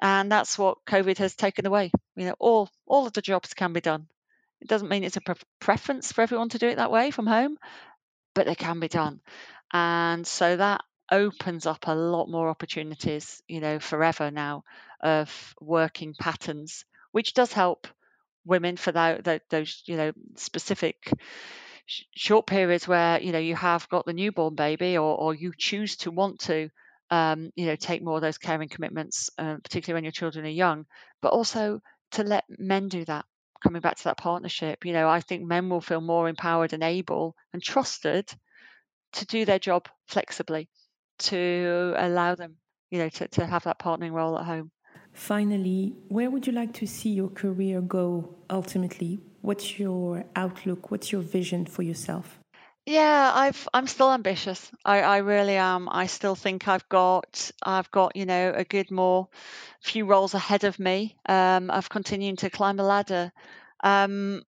And that's what COVID has taken away. You know, all all of the jobs can be done. It doesn't mean it's a pre- preference for everyone to do it that way from home, but they can be done. And so that opens up a lot more opportunities, you know, forever now of working patterns, which does help women for that, those, you know, specific short periods where you know you have got the newborn baby or, or you choose to want to um, you know take more of those caring commitments uh, particularly when your children are young. But also to let men do that coming back to that partnership you know i think men will feel more empowered and able and trusted to do their job flexibly to allow them you know to, to have that partnering role at home finally where would you like to see your career go ultimately what's your outlook? What's your vision for yourself? Yeah, I've I'm still ambitious. I, I really am. I still think I've got I've got, you know, a good more few roles ahead of me um, of continuing to climb a ladder. Um,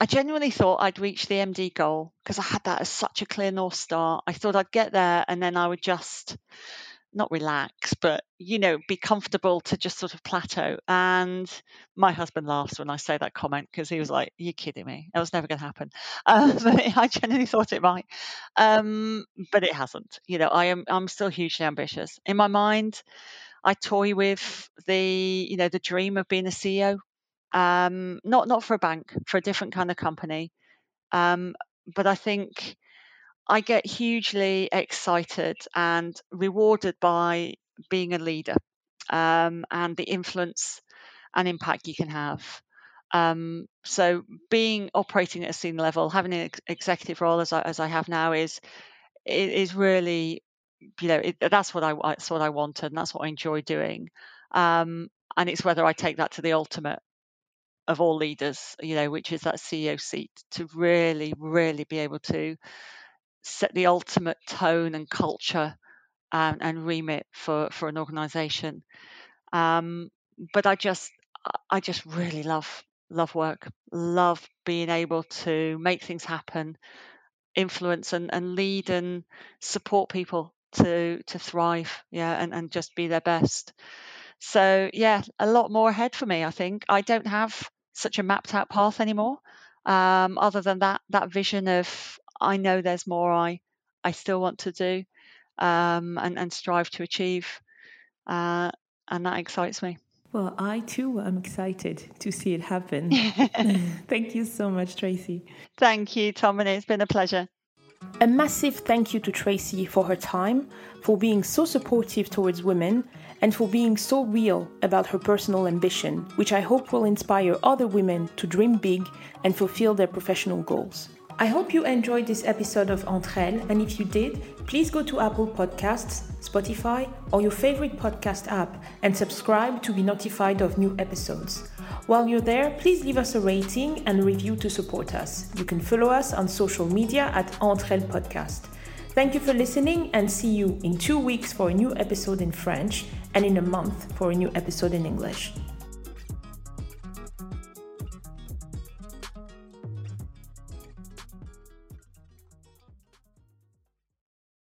I genuinely thought I'd reach the MD goal because I had that as such a clear North Star. I thought I'd get there and then I would just not relax, but you know, be comfortable to just sort of plateau. And my husband laughs when I say that comment because he was like, "You're kidding me? That was never going to happen." [LAUGHS] Um, [LAUGHS] I genuinely thought it might, um, but it hasn't. You know, I am I'm still hugely ambitious. In my mind, I toy with the you know the dream of being a CEO. Um, not not for a bank, for a different kind of company. Um, but I think I get hugely excited and rewarded by being a leader um, and the influence and impact you can have. Um, so being operating at a senior level, having an ex- executive role as I, as I have now is is really you know it, that's what I that's what I wanted and that's what I enjoy doing. Um, and it's whether I take that to the ultimate of all leaders, you know, which is that CEO seat to really, really be able to set the ultimate tone and culture and, and remit for for an organization. Um, but I just I just really love love work, love being able to make things happen, influence and, and lead and support people to to thrive, yeah, and, and just be their best. So yeah, a lot more ahead for me. I think I don't have such a mapped out path anymore. Um, other than that that vision of I know there's more I I still want to do um, and and strive to achieve, uh, and that excites me. Well, I too am excited to see it happen. [LAUGHS] [LAUGHS] Thank you so much, Tracy. Thank you, Tom, and it's been a pleasure. A massive thank you to Tracy for her time, for being so supportive towards women, and for being so real about her personal ambition, which I hope will inspire other women to dream big and fulfill their professional goals. I hope you enjoyed this episode of Entre Elles, and if you did, please go to Apple Podcasts, Spotify, or your favorite podcast app and subscribe to be notified of new episodes. While you're there, please leave us a rating and a review to support us. You can follow us on social media at Entre Elles Podcast. Thank you for listening and see you in two weeks for a new episode in French and in a month for a new episode in English.